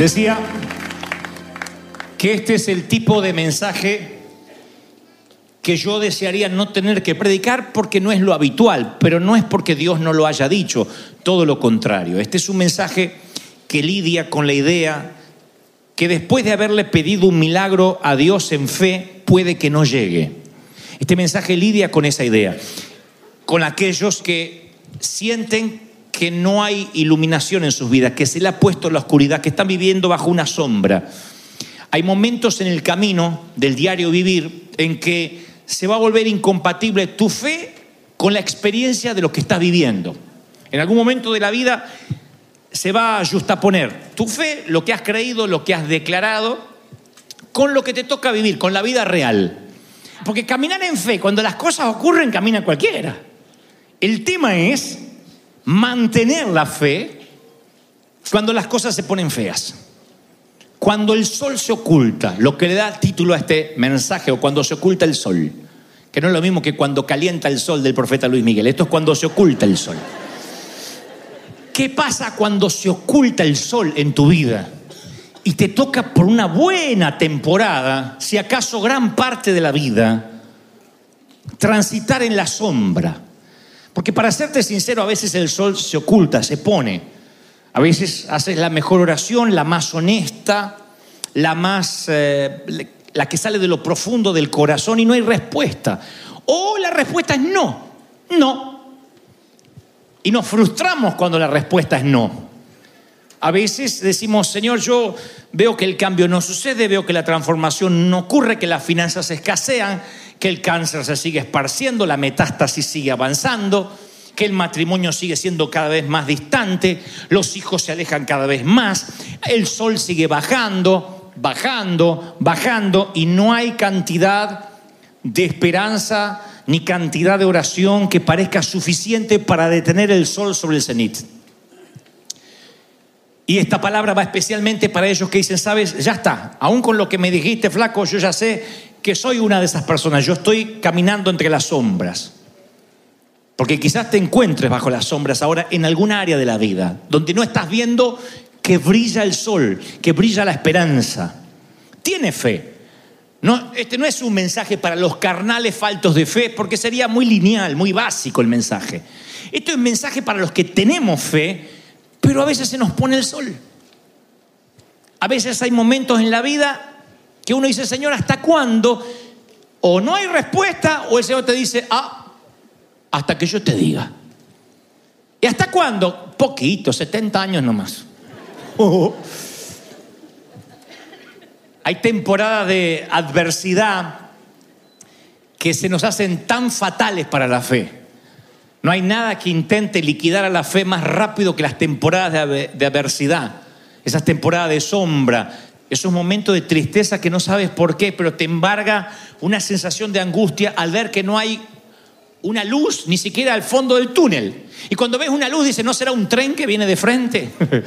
Decía que este es el tipo de mensaje que yo desearía no tener que predicar porque no es lo habitual, pero no es porque Dios no lo haya dicho, todo lo contrario. Este es un mensaje que lidia con la idea que después de haberle pedido un milagro a Dios en fe, puede que no llegue. Este mensaje lidia con esa idea, con aquellos que sienten que no hay iluminación en sus vidas, que se le ha puesto la oscuridad, que están viviendo bajo una sombra. Hay momentos en el camino del diario vivir en que se va a volver incompatible tu fe con la experiencia de lo que estás viviendo. En algún momento de la vida se va a justaponer tu fe, lo que has creído, lo que has declarado, con lo que te toca vivir, con la vida real. Porque caminar en fe, cuando las cosas ocurren, camina cualquiera. El tema es mantener la fe cuando las cosas se ponen feas. Cuando el sol se oculta, lo que le da título a este mensaje, o cuando se oculta el sol, que no es lo mismo que cuando calienta el sol del profeta Luis Miguel, esto es cuando se oculta el sol. ¿Qué pasa cuando se oculta el sol en tu vida? Y te toca por una buena temporada, si acaso gran parte de la vida, transitar en la sombra. Porque para serte sincero, a veces el sol se oculta, se pone. A veces haces la mejor oración, la más honesta, la más eh, la que sale de lo profundo del corazón y no hay respuesta. O la respuesta es no, no. Y nos frustramos cuando la respuesta es no. A veces decimos, Señor, yo veo que el cambio no sucede, veo que la transformación no ocurre, que las finanzas escasean, que el cáncer se sigue esparciendo, la metástasis sigue avanzando, que el matrimonio sigue siendo cada vez más distante, los hijos se alejan cada vez más, el sol sigue bajando, bajando, bajando y no hay cantidad de esperanza ni cantidad de oración que parezca suficiente para detener el sol sobre el cenit. Y esta palabra va especialmente para ellos que dicen, sabes, ya está, aún con lo que me dijiste, flaco, yo ya sé que soy una de esas personas, yo estoy caminando entre las sombras. Porque quizás te encuentres bajo las sombras ahora en alguna área de la vida, donde no estás viendo que brilla el sol, que brilla la esperanza. Tiene fe. No, este no es un mensaje para los carnales faltos de fe, porque sería muy lineal, muy básico el mensaje. Esto es un mensaje para los que tenemos fe, pero a veces se nos pone el sol. A veces hay momentos en la vida que uno dice, Señor, ¿hasta cuándo? O no hay respuesta, o el Señor te dice, ah, hasta que yo te diga. ¿Y hasta cuándo? Poquito, 70 años nomás. Hay temporadas de adversidad que se nos hacen tan fatales para la fe. No hay nada que intente liquidar a la fe más rápido que las temporadas de, adversidad, esas temporadas de sombra, esos momentos de tristeza que no sabes por qué, pero te embarga una sensación de angustia al ver que no hay una luz ni siquiera al fondo del túnel. Y cuando ves una luz dice, ¿no será un tren que viene de frente?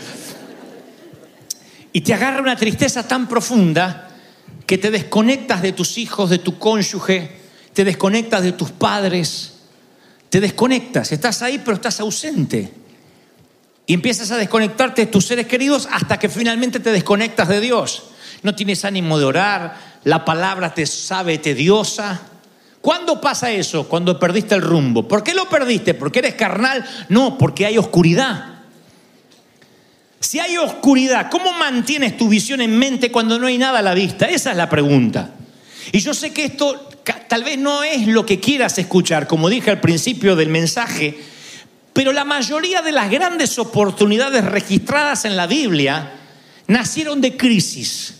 y te agarra una tristeza tan profunda que te desconectas de tus hijos, de tu cónyuge, te desconectas de tus padres, te desconectas, estás ahí pero estás ausente. Y empiezas a desconectarte de tus seres queridos hasta que finalmente te desconectas de Dios. No tienes ánimo de orar, la palabra te sabe tediosa, ¿Cuándo pasa eso? Cuando perdiste el rumbo. ¿Por qué lo perdiste? ¿Porque eres carnal? No, porque hay oscuridad. Si hay oscuridad, ¿cómo mantienes tu visión en mente cuando no hay nada a la vista? Esa es la pregunta. Y yo sé que esto tal vez no es lo que quieras escuchar, como dije al principio del mensaje, pero la mayoría de las grandes oportunidades registradas en la Biblia nacieron de crisis.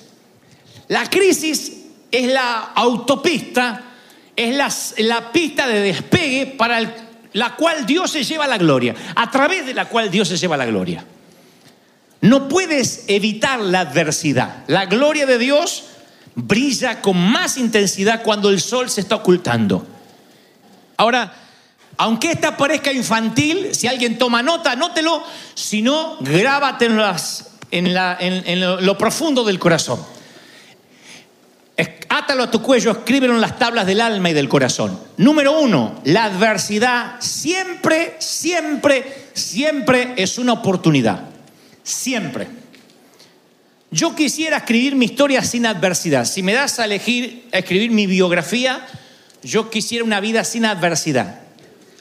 La crisis es la autopista, es la, la pista de despegue para la cual Dios se lleva la gloria, a través de la cual Dios se lleva la gloria. No puedes evitar la adversidad. La gloria de Dios brilla con más intensidad cuando el sol se está ocultando. Ahora, aunque esta parezca infantil, si alguien toma nota, anótelo, si no, grábate en, las- en lo, lo profundo del corazón. Átalo a tu cuello, escríbelo en las tablas del alma y del corazón. Número uno, la adversidad siempre, siempre, siempre es una oportunidad. Siempre. Yo quisiera escribir mi historia sin adversidad. Si me das a elegir a escribir mi biografía, yo quisiera una vida sin adversidad.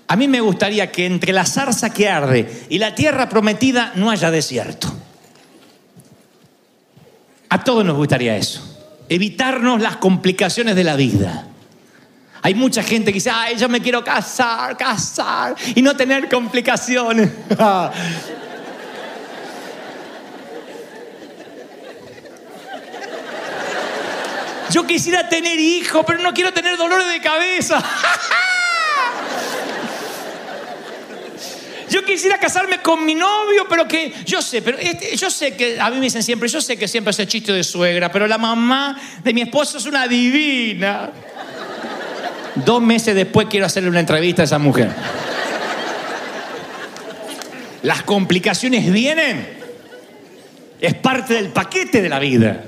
A mí me gustaría que entre la zarza que arde y la tierra prometida no haya desierto. A todos nos gustaría eso. Evitarnos las complicaciones de la vida. Hay mucha gente que dice, ay, yo me quiero casar, casar y no tener complicaciones. Yo quisiera tener hijos, pero no quiero tener dolores de cabeza. Yo quisiera casarme con mi novio, pero que yo sé, pero este- yo sé que a mí me dicen siempre, yo sé que siempre el chiste de suegra, pero la mamá de mi esposo es una divina. Dos meses después quiero hacerle una entrevista a esa mujer. Las complicaciones vienen. Es parte del paquete de la vida.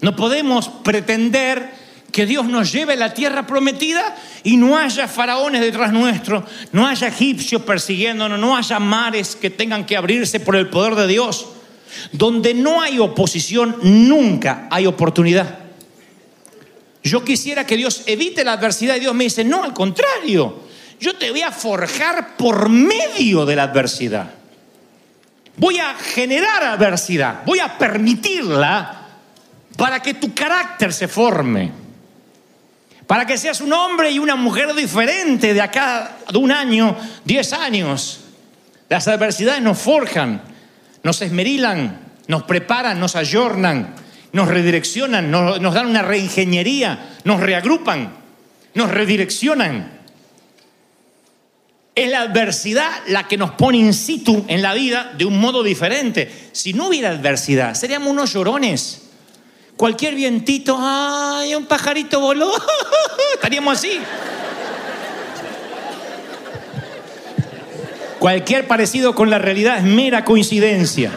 No podemos pretender que Dios nos lleve a la tierra prometida y no haya faraones detrás nuestro, no haya egipcios persiguiéndonos, no haya mares que tengan que abrirse por el poder de Dios. Donde no hay oposición, nunca hay oportunidad. Yo quisiera que Dios evite la adversidad y Dios me dice, no, al contrario, yo te voy a forjar por medio de la adversidad. Voy a generar adversidad, voy a permitirla para que tu carácter se forme, para que seas un hombre y una mujer diferente de acá de un año, diez años. Las adversidades nos forjan, nos esmerilan, nos preparan, nos ayornan, nos redireccionan, nos, nos dan una reingeniería, nos reagrupan, nos redireccionan. Es la adversidad la que nos pone in situ en la vida de un modo diferente. Si no hubiera adversidad, seríamos unos llorones. Cualquier vientito, ay, un pajarito voló, estaríamos así. Cualquier parecido con la realidad es mera coincidencia.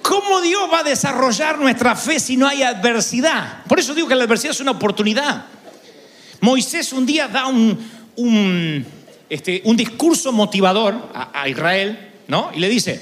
¿Cómo Dios va a desarrollar nuestra fe si no hay adversidad? Por eso digo que la adversidad es una oportunidad. Moisés un día da un, este, un discurso motivador a, a Israel, ¿no? Y le dice,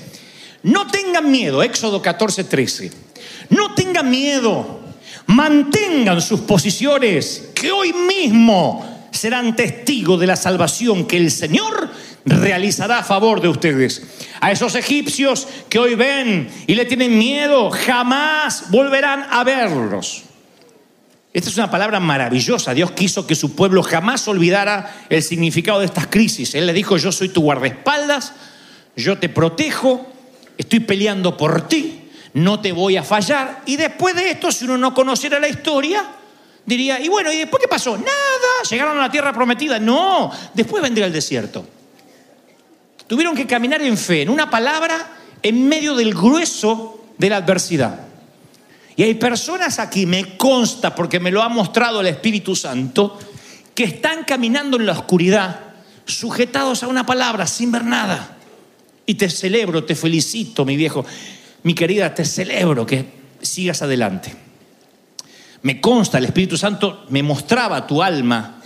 no tengan miedo, Éxodo 14, 13, no tengan miedo, mantengan sus posiciones, que hoy mismo serán testigos de la salvación que el Señor realizará a favor de ustedes. A esos egipcios que hoy ven y le tienen miedo, jamás volverán a verlos. Esta es una palabra maravillosa. Dios quiso que su pueblo jamás olvidara el significado de estas crisis. Él le dijo, yo soy tu guardaespaldas, yo te protejo, estoy peleando por ti, no te voy a fallar. Y después de esto, si uno no conociera la historia, diría, y bueno, ¿y después qué pasó? Nada, llegaron a la tierra prometida. No, después vendría el desierto. Tuvieron que caminar en fe, en una palabra, en medio del grueso de la adversidad. Y hay personas aquí, me consta, porque me lo ha mostrado el Espíritu Santo, que están caminando en la oscuridad, sujetados a una palabra, sin ver nada. Y te celebro, te felicito, mi viejo, mi querida, te celebro que sigas adelante. Me consta, el Espíritu Santo me mostraba tu alma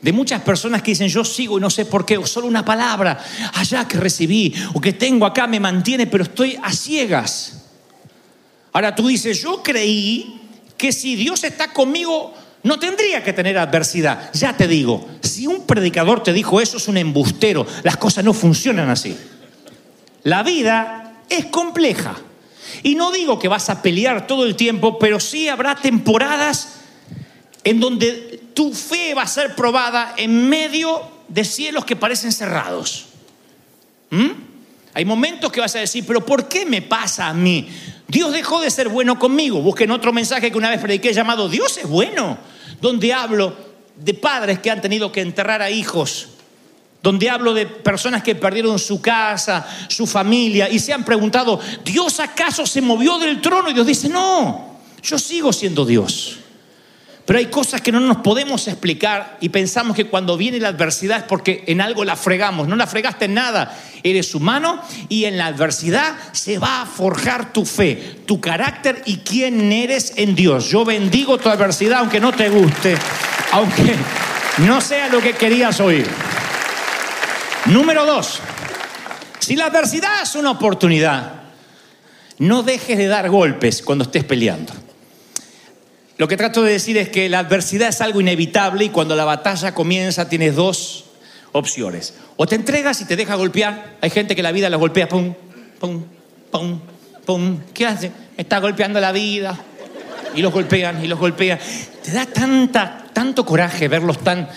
de muchas personas que dicen, yo sigo y no sé por qué, o solo una palabra allá que recibí, o que tengo acá me mantiene, pero estoy a ciegas. Ahora tú dices, yo creí que si Dios está conmigo, no tendría que tener adversidad. Ya te digo, si un predicador te dijo eso es un embustero, las cosas no funcionan así. La vida es compleja. Y no digo que vas a pelear todo el tiempo, pero sí habrá temporadas en donde tu fe va a ser probada en medio de cielos que parecen cerrados. ¿Mm? Hay momentos que vas a decir, pero ¿por qué me pasa a mí? Dios dejó de ser bueno conmigo. Busquen otro mensaje que una vez prediqué llamado Dios es bueno, donde hablo de padres que han tenido que enterrar a hijos, donde hablo de personas que perdieron su casa, su familia y se han preguntado, ¿Dios acaso se movió del trono? Y Dios dice, no, yo sigo siendo Dios. Pero hay cosas que no nos podemos explicar y pensamos que cuando viene la adversidad es porque en algo la fregamos. No la fregaste en nada. Eres humano y en la adversidad se va a forjar tu fe, tu carácter y quién eres en Dios. Yo bendigo tu adversidad aunque no te guste, aunque no sea lo que querías oír. Número dos, si la adversidad es una oportunidad, no dejes de dar golpes cuando estés peleando. Lo que trato de decir es que la adversidad es algo inevitable y cuando la batalla comienza tienes dos opciones. O te entregas y te deja golpear. Hay gente que la vida la golpea, pum, pum, pum, pum. ¿Qué hace? Está golpeando la vida. Y los golpean y los golpean. Te da tanta, tanto coraje verlos tan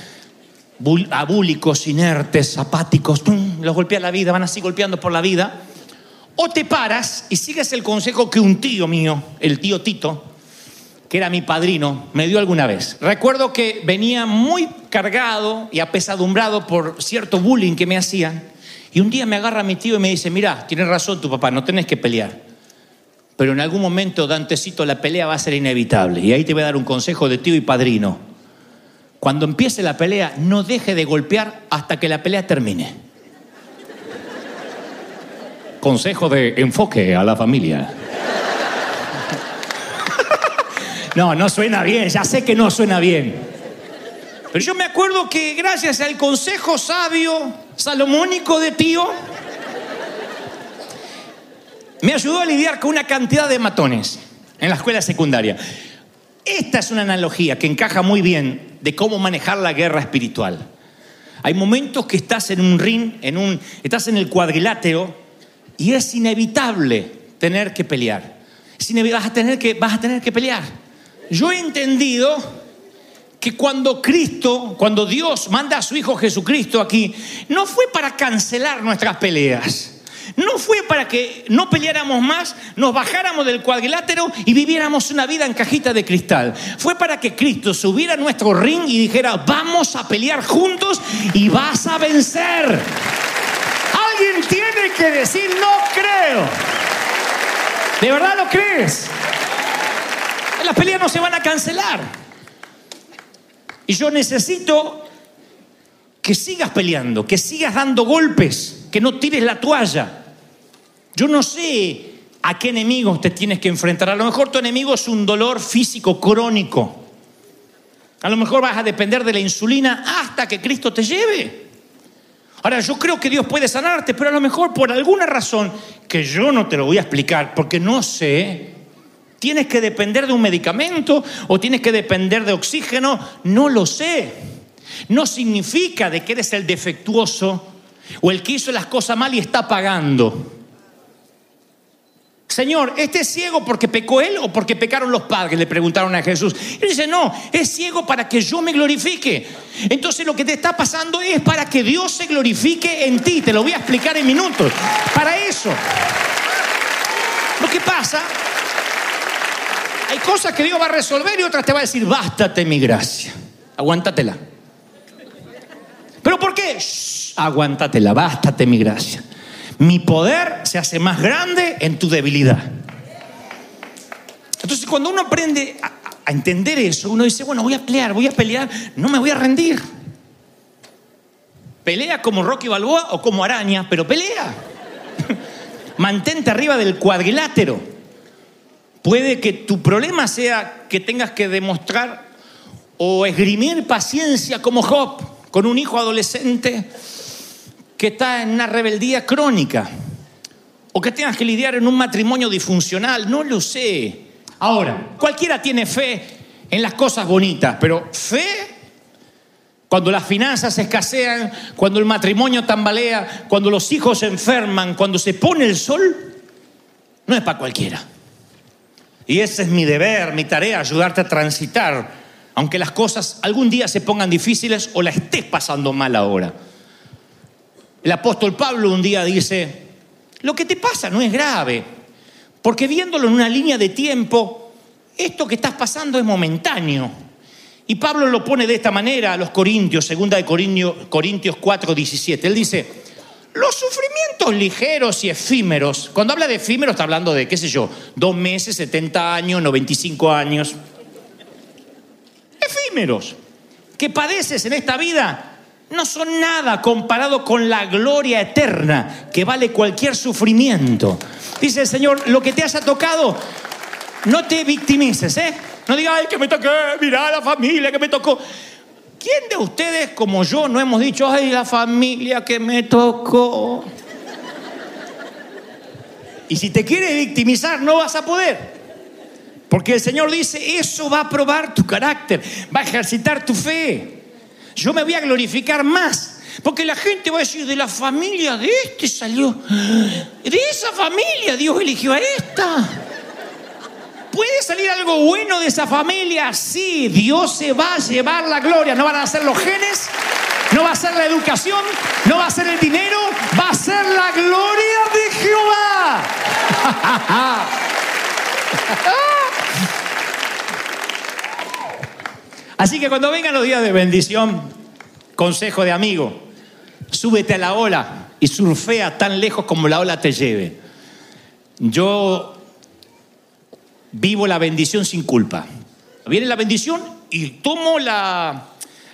abúlicos, inertes, apáticos. Los golpea la vida, van así golpeando por la vida. O te paras y sigues el consejo que un tío mío, el tío Tito, que era mi padrino, me dio alguna vez. Recuerdo que venía muy cargado y apesadumbrado por cierto bullying que me hacían. Y un día me agarra mi tío y me dice, mira, tienes razón tu papá, no tenés que pelear. Pero en algún momento, Dantecito, la pelea va a ser inevitable. Y ahí te voy a dar un consejo de tío y padrino. Cuando empiece la pelea, no deje de golpear hasta que la pelea termine. Consejo de enfoque a la familia. No, no suena bien, ya sé que no suena bien. Pero yo me acuerdo que gracias al consejo sabio, salomónico de tío, me ayudó a lidiar con una cantidad de matones en la escuela secundaria. Esta es una analogía que encaja muy bien de cómo manejar la guerra espiritual. Hay momentos que estás en un ring, en un, estás en el cuadrilátero y es inevitable tener que pelear. vas, a tener que, vas a tener que pelear. Yo he entendido que cuando Cristo, cuando Dios manda a su Hijo Jesucristo aquí, no fue para cancelar nuestras peleas. No fue para que no peleáramos más, nos bajáramos del cuadrilátero y viviéramos una vida en cajita de cristal. Fue para que Cristo subiera a nuestro ring y dijera, vamos a pelear juntos y vas a vencer. Alguien tiene que decir, no creo. ¿De verdad lo crees? las peleas no se van a cancelar. Y yo necesito que sigas peleando, que sigas dando golpes, que no tires la toalla. Yo no sé a qué enemigos te tienes que enfrentar. A lo mejor tu enemigo es un dolor físico crónico. A lo mejor vas a depender de la insulina hasta que Cristo te lleve. Ahora, yo creo que Dios puede sanarte, pero a lo mejor por alguna razón que yo no te lo voy a explicar porque no sé, ¿Tienes que depender de un medicamento o tienes que depender de oxígeno? No lo sé. No significa de que eres el defectuoso o el que hizo las cosas mal y está pagando. Señor, ¿este es ciego porque pecó él o porque pecaron los padres? Le preguntaron a Jesús. Y dice, no, es ciego para que yo me glorifique. Entonces lo que te está pasando es para que Dios se glorifique en ti. Te lo voy a explicar en minutos. Para eso. Lo que pasa hay cosas que Dios va a resolver y otras te va a decir, bástate mi gracia. Aguántatela. ¿Pero por qué? aguántatela, bástate mi gracia. Mi poder se hace más grande en tu debilidad. Entonces, cuando uno aprende a, a entender eso, uno dice, bueno, voy a pelear, voy a pelear, no me voy a rendir. Pelea como Rocky Balboa o como araña, pero pelea. Mantente arriba del cuadrilátero. Puede que tu problema sea que tengas que demostrar o esgrimir paciencia como Job con un hijo adolescente que está en una rebeldía crónica. O que tengas que lidiar en un matrimonio disfuncional, no lo sé. Ahora, cualquiera tiene fe en las cosas bonitas, pero fe, cuando las finanzas escasean, cuando el matrimonio tambalea, cuando los hijos se enferman, cuando se pone el sol, no es para cualquiera. Y ese es mi deber, mi tarea, ayudarte a transitar, aunque las cosas algún día se pongan difíciles o la estés pasando mal ahora. El apóstol Pablo un día dice, lo que te pasa no es grave, porque viéndolo en una línea de tiempo, esto que estás pasando es momentáneo. Y Pablo lo pone de esta manera a los Corintios, segunda de Corintios, Corintios 4, 17. Él dice, los sufrimientos ligeros y efímeros, cuando habla de efímeros está hablando de, qué sé yo, dos meses, 70 años, 95 años. Efímeros, que padeces en esta vida, no son nada comparado con la gloria eterna que vale cualquier sufrimiento. Dice el Señor, lo que te haya tocado, no te victimices, ¿eh? No digas, ay, que me toqué, mirá la familia que me tocó. ¿Quién de ustedes, como yo, no hemos dicho, ay, la familia que me tocó? Y si te quieres victimizar, no vas a poder. Porque el Señor dice, eso va a probar tu carácter, va a ejercitar tu fe. Yo me voy a glorificar más. Porque la gente va a decir, de la familia de este salió. De esa familia Dios eligió a esta. ¿Puede salir algo bueno de esa familia? Sí, Dios se va a llevar la gloria. No van a ser los genes, no va a ser la educación, no va a ser el dinero, va a ser la gloria de Jehová. Así que cuando vengan los días de bendición, consejo de amigo, súbete a la ola y surfea tan lejos como la ola te lleve. Yo vivo la bendición sin culpa. Viene la bendición y tomo la,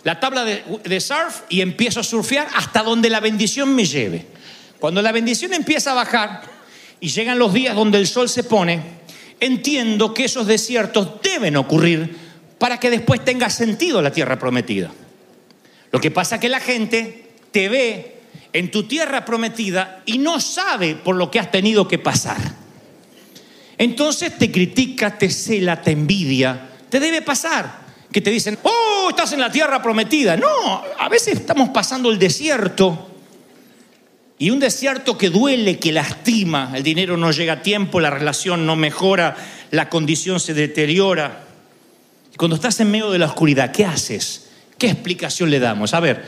la tabla de, de surf y empiezo a surfear hasta donde la bendición me lleve. Cuando la bendición empieza a bajar y llegan los días donde el sol se pone, entiendo que esos desiertos deben ocurrir para que después tenga sentido la tierra prometida. Lo que pasa es que la gente te ve en tu tierra prometida y no sabe por lo que has tenido que pasar. Entonces te critica, te cela, te envidia. Te debe pasar que te dicen, oh, estás en la tierra prometida. No, a veces estamos pasando el desierto. Y un desierto que duele, que lastima, el dinero no llega a tiempo, la relación no mejora, la condición se deteriora. Y cuando estás en medio de la oscuridad, ¿qué haces? ¿Qué explicación le damos? A ver,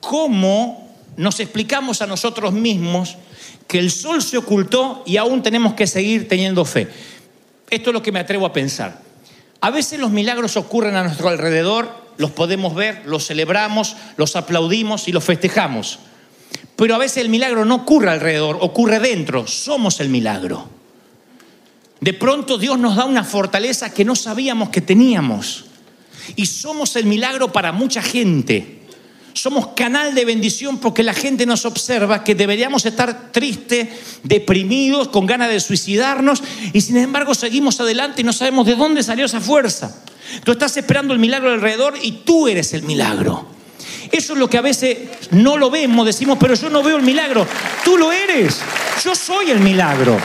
¿cómo nos explicamos a nosotros mismos que el sol se ocultó y aún tenemos que seguir teniendo fe? Esto es lo que me atrevo a pensar. A veces los milagros ocurren a nuestro alrededor, los podemos ver, los celebramos, los aplaudimos y los festejamos. Pero a veces el milagro no ocurre alrededor, ocurre dentro. Somos el milagro. De pronto Dios nos da una fortaleza que no sabíamos que teníamos. Y somos el milagro para mucha gente. Somos canal de bendición porque la gente nos observa que deberíamos estar tristes, deprimidos, con ganas de suicidarnos y sin embargo seguimos adelante y no sabemos de dónde salió esa fuerza. Tú estás esperando el milagro alrededor y tú eres el milagro. Eso es lo que a veces no lo vemos, decimos, pero yo no veo el milagro. Tú lo eres. Yo soy el milagro.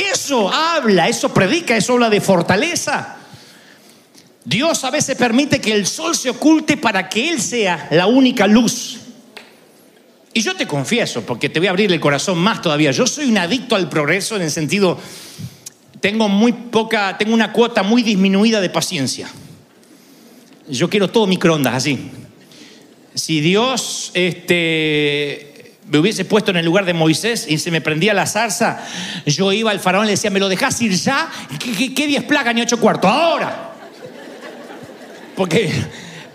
Eso habla, eso predica, eso habla de fortaleza. Dios a veces permite que el sol se oculte para que Él sea la única luz. Y yo te confieso, porque te voy a abrir el corazón más todavía, yo soy un adicto al progreso en el sentido, tengo muy poca, tengo una cuota muy disminuida de paciencia. Yo quiero todo microondas así. Si Dios este, me hubiese puesto en el lugar de Moisés y se me prendía la zarza, yo iba al faraón y le decía, ¿me lo dejas ir ya? ¿Qué, qué, qué diez plagas ni ocho cuartos? Ahora. Porque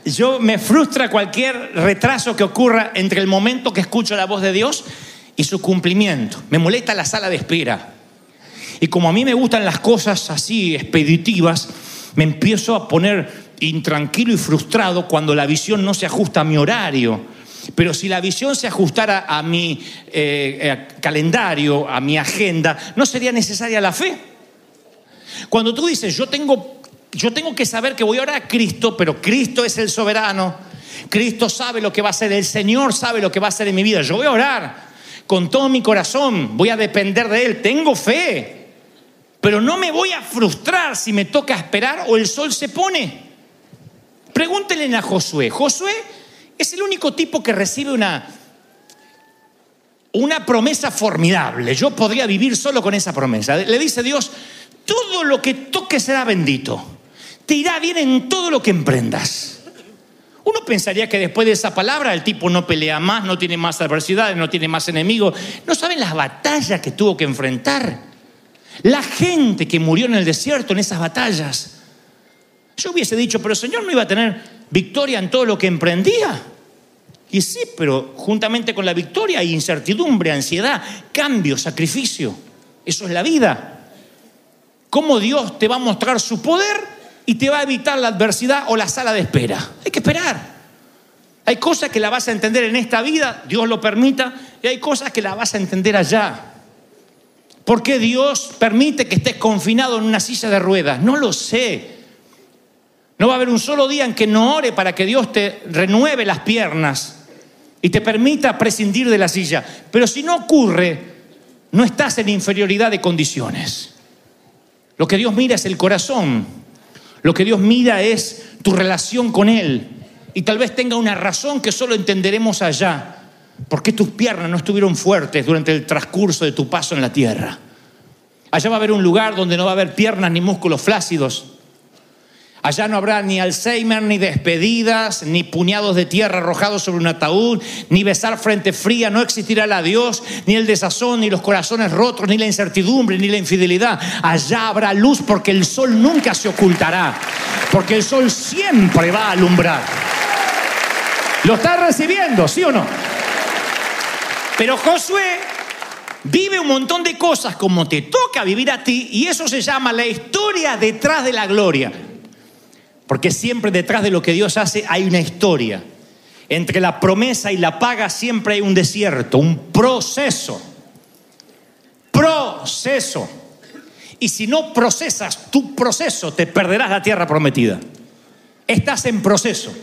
yo me frustra cualquier retraso que ocurra entre el momento que escucho la voz de Dios y su cumplimiento. Me molesta la sala de espera. Y como a mí me gustan las cosas así expeditivas, me empiezo a poner intranquilo y frustrado cuando la visión no se ajusta a mi horario. Pero si la visión se ajustara a mi eh, calendario, a mi agenda, no sería necesaria la fe. Cuando tú dices, yo tengo, yo tengo que saber que voy a orar a Cristo, pero Cristo es el soberano, Cristo sabe lo que va a hacer, el Señor sabe lo que va a hacer en mi vida, yo voy a orar con todo mi corazón, voy a depender de Él, tengo fe. Pero no me voy a frustrar si me toca esperar o el sol se pone. Pregúntenle a Josué. Josué es el único tipo que recibe una, una promesa formidable. Yo podría vivir solo con esa promesa. Le dice Dios, todo lo que toques será bendito. Te irá bien en todo lo que emprendas. Uno pensaría que después de esa palabra el tipo no pelea más, no tiene más adversidades, no tiene más enemigos. No saben las batallas que tuvo que enfrentar. La gente que murió en el desierto en esas batallas. Yo hubiese dicho, pero el Señor no iba a tener victoria en todo lo que emprendía. Y sí, pero juntamente con la victoria hay incertidumbre, ansiedad, cambio, sacrificio. Eso es la vida. ¿Cómo Dios te va a mostrar su poder y te va a evitar la adversidad o la sala de espera? Hay que esperar. Hay cosas que la vas a entender en esta vida, Dios lo permita, y hay cosas que la vas a entender allá. ¿Por qué Dios permite que estés confinado en una silla de ruedas? No lo sé. No va a haber un solo día en que no ore para que Dios te renueve las piernas y te permita prescindir de la silla. Pero si no ocurre, no estás en inferioridad de condiciones. Lo que Dios mira es el corazón. Lo que Dios mira es tu relación con Él. Y tal vez tenga una razón que solo entenderemos allá. ¿Por qué tus piernas no estuvieron fuertes durante el transcurso de tu paso en la tierra? Allá va a haber un lugar donde no va a haber piernas ni músculos flácidos. Allá no habrá ni Alzheimer, ni despedidas, ni puñados de tierra arrojados sobre un ataúd, ni besar frente fría, no existirá el adiós, ni el desazón, ni los corazones rotos, ni la incertidumbre, ni la infidelidad. Allá habrá luz porque el sol nunca se ocultará, porque el sol siempre va a alumbrar. ¿Lo estás recibiendo, sí o no? Pero Josué vive un montón de cosas como te toca vivir a ti y eso se llama la historia detrás de la gloria. Porque siempre detrás de lo que Dios hace hay una historia. Entre la promesa y la paga siempre hay un desierto, un proceso. Proceso. Y si no procesas tu proceso, te perderás la tierra prometida. Estás en proceso.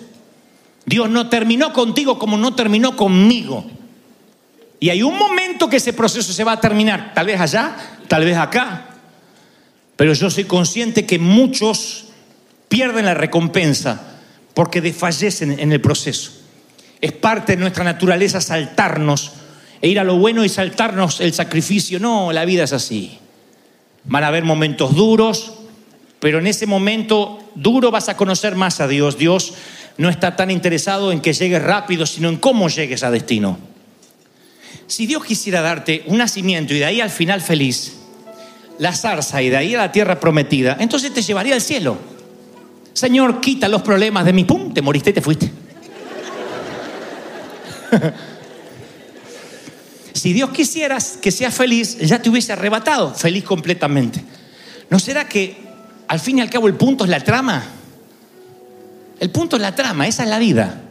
Dios no terminó contigo como no terminó conmigo. Y hay un momento que ese proceso se va a terminar, tal vez allá, tal vez acá. Pero yo soy consciente que muchos pierden la recompensa porque desfallecen en el proceso. Es parte de nuestra naturaleza saltarnos e ir a lo bueno y saltarnos el sacrificio. No, la vida es así. Van a haber momentos duros, pero en ese momento duro vas a conocer más a Dios. Dios no está tan interesado en que llegues rápido, sino en cómo llegues a destino. Si Dios quisiera darte un nacimiento y de ahí al final feliz, la zarza y de ahí a la tierra prometida, entonces te llevaría al cielo. Señor, quita los problemas de mi pum, te moriste y te fuiste. si Dios quisiera que seas feliz, ya te hubiese arrebatado, feliz completamente. ¿No será que al fin y al cabo el punto es la trama? El punto es la trama, esa es la vida.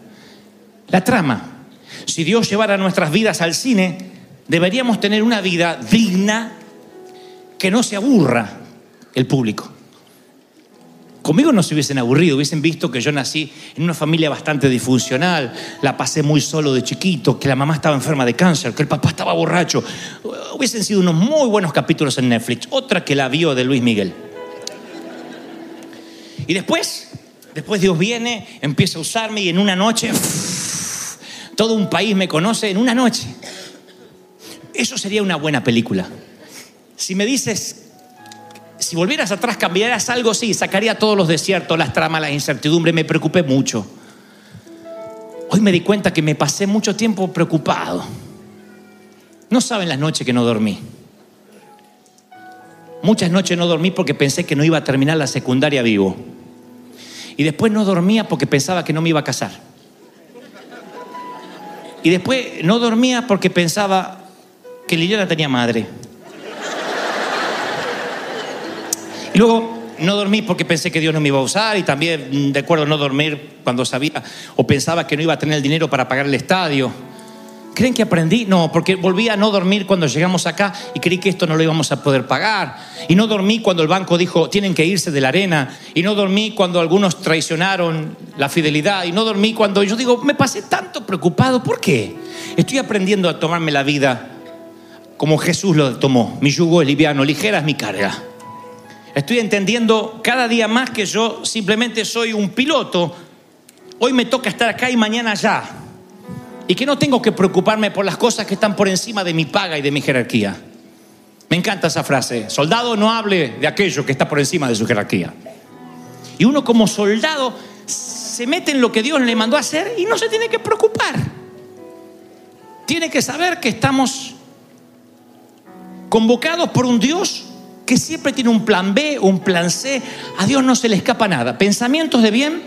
La trama. Si Dios llevara nuestras vidas al cine, deberíamos tener una vida digna que no se aburra el público. Conmigo no se hubiesen aburrido, hubiesen visto que yo nací en una familia bastante disfuncional, la pasé muy solo de chiquito, que la mamá estaba enferma de cáncer, que el papá estaba borracho. Hubiesen sido unos muy buenos capítulos en Netflix. Otra que la vio de Luis Miguel. Y después, después Dios viene, empieza a usarme y en una noche, todo un país me conoce en una noche. Eso sería una buena película. Si me dices, si volvieras atrás, cambiarías algo, sí, sacaría todos los desiertos, las tramas, la incertidumbre, me preocupé mucho. Hoy me di cuenta que me pasé mucho tiempo preocupado. No saben las noches que no dormí. Muchas noches no dormí porque pensé que no iba a terminar la secundaria vivo. Y después no dormía porque pensaba que no me iba a casar. Y después no dormía porque pensaba que Liliana tenía madre. Y luego no dormí porque pensé que Dios no me iba a usar y también mm, de acuerdo no dormir cuando sabía o pensaba que no iba a tener el dinero para pagar el estadio. ¿Creen que aprendí? No, porque volví a no dormir cuando llegamos acá y creí que esto no lo íbamos a poder pagar. Y no dormí cuando el banco dijo, tienen que irse de la arena. Y no dormí cuando algunos traicionaron la fidelidad. Y no dormí cuando yo digo, me pasé tanto preocupado. ¿Por qué? Estoy aprendiendo a tomarme la vida como Jesús lo tomó. Mi yugo es liviano, ligera es mi carga. Estoy entendiendo cada día más que yo simplemente soy un piloto. Hoy me toca estar acá y mañana allá. Y que no tengo que preocuparme por las cosas que están por encima de mi paga y de mi jerarquía. Me encanta esa frase. Soldado no hable de aquello que está por encima de su jerarquía. Y uno como soldado se mete en lo que Dios le mandó a hacer y no se tiene que preocupar. Tiene que saber que estamos convocados por un Dios que siempre tiene un plan B, un plan C. A Dios no se le escapa nada. Pensamientos de bien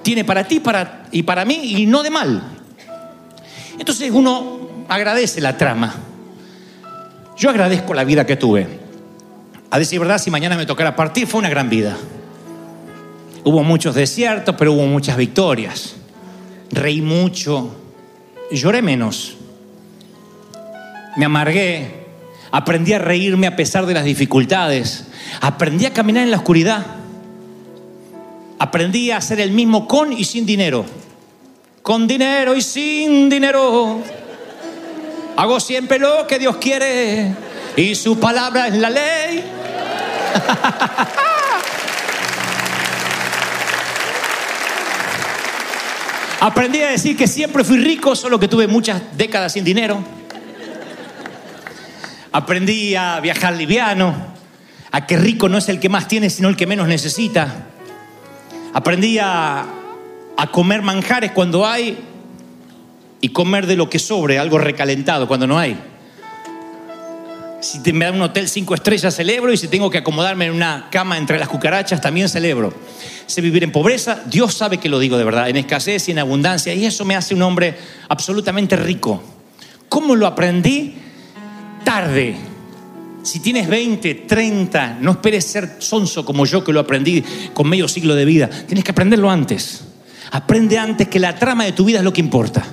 tiene para ti para, y para mí y no de mal. Entonces uno agradece la trama. Yo agradezco la vida que tuve. A decir verdad, si mañana me tocara partir, fue una gran vida. Hubo muchos desiertos, pero hubo muchas victorias. Reí mucho, lloré menos. Me amargué, aprendí a reírme a pesar de las dificultades. Aprendí a caminar en la oscuridad. Aprendí a hacer el mismo con y sin dinero. Con dinero y sin dinero. Hago siempre lo que Dios quiere y su palabra es la ley. Aprendí a decir que siempre fui rico, solo que tuve muchas décadas sin dinero. Aprendí a viajar liviano, a que rico no es el que más tiene, sino el que menos necesita. Aprendí a, comer manjares cuando hay y comer de lo que sobre, algo recalentado cuando no hay. Si me dan un hotel cinco estrellas, celebro. Y si tengo que acomodarme en una cama entre las cucarachas, también celebro. Sé vivir en pobreza, Dios sabe que lo digo de verdad, en escasez y en abundancia. Y eso me hace un hombre absolutamente rico. ¿Cómo lo aprendí? Tarde. Si tienes 20, 30, no esperes ser sonso como yo que lo aprendí con medio siglo de vida. Tienes que aprenderlo antes. Aprende antes que la trama de tu vida es lo que importa.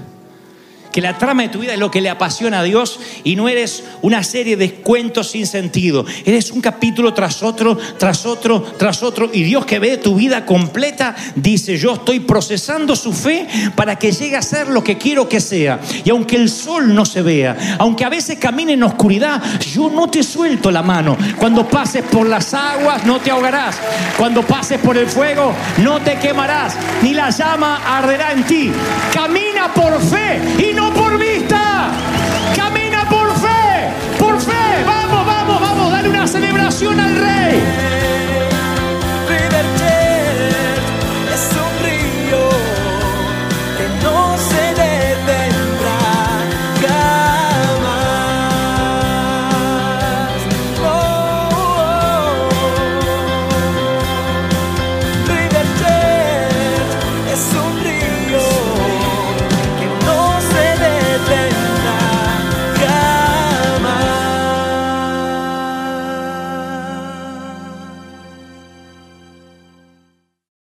Que la trama de tu vida es lo que le apasiona a Dios y no eres una serie de cuentos sin sentido. Eres un capítulo tras otro, tras otro, tras otro. Y Dios que ve tu vida completa dice, yo estoy procesando su fe para que llegue a ser lo que quiero que sea. Y aunque el sol no se vea, aunque a veces camine en oscuridad, yo no te suelto la mano. Cuando pases por las aguas, no te ahogarás. Cuando pases por el fuego, no te quemarás. Ni la llama arderá en ti. Camina por fe y no por vista. Camina por fe, por fe. Vamos, vamos, vamos, dale una celebración al rey.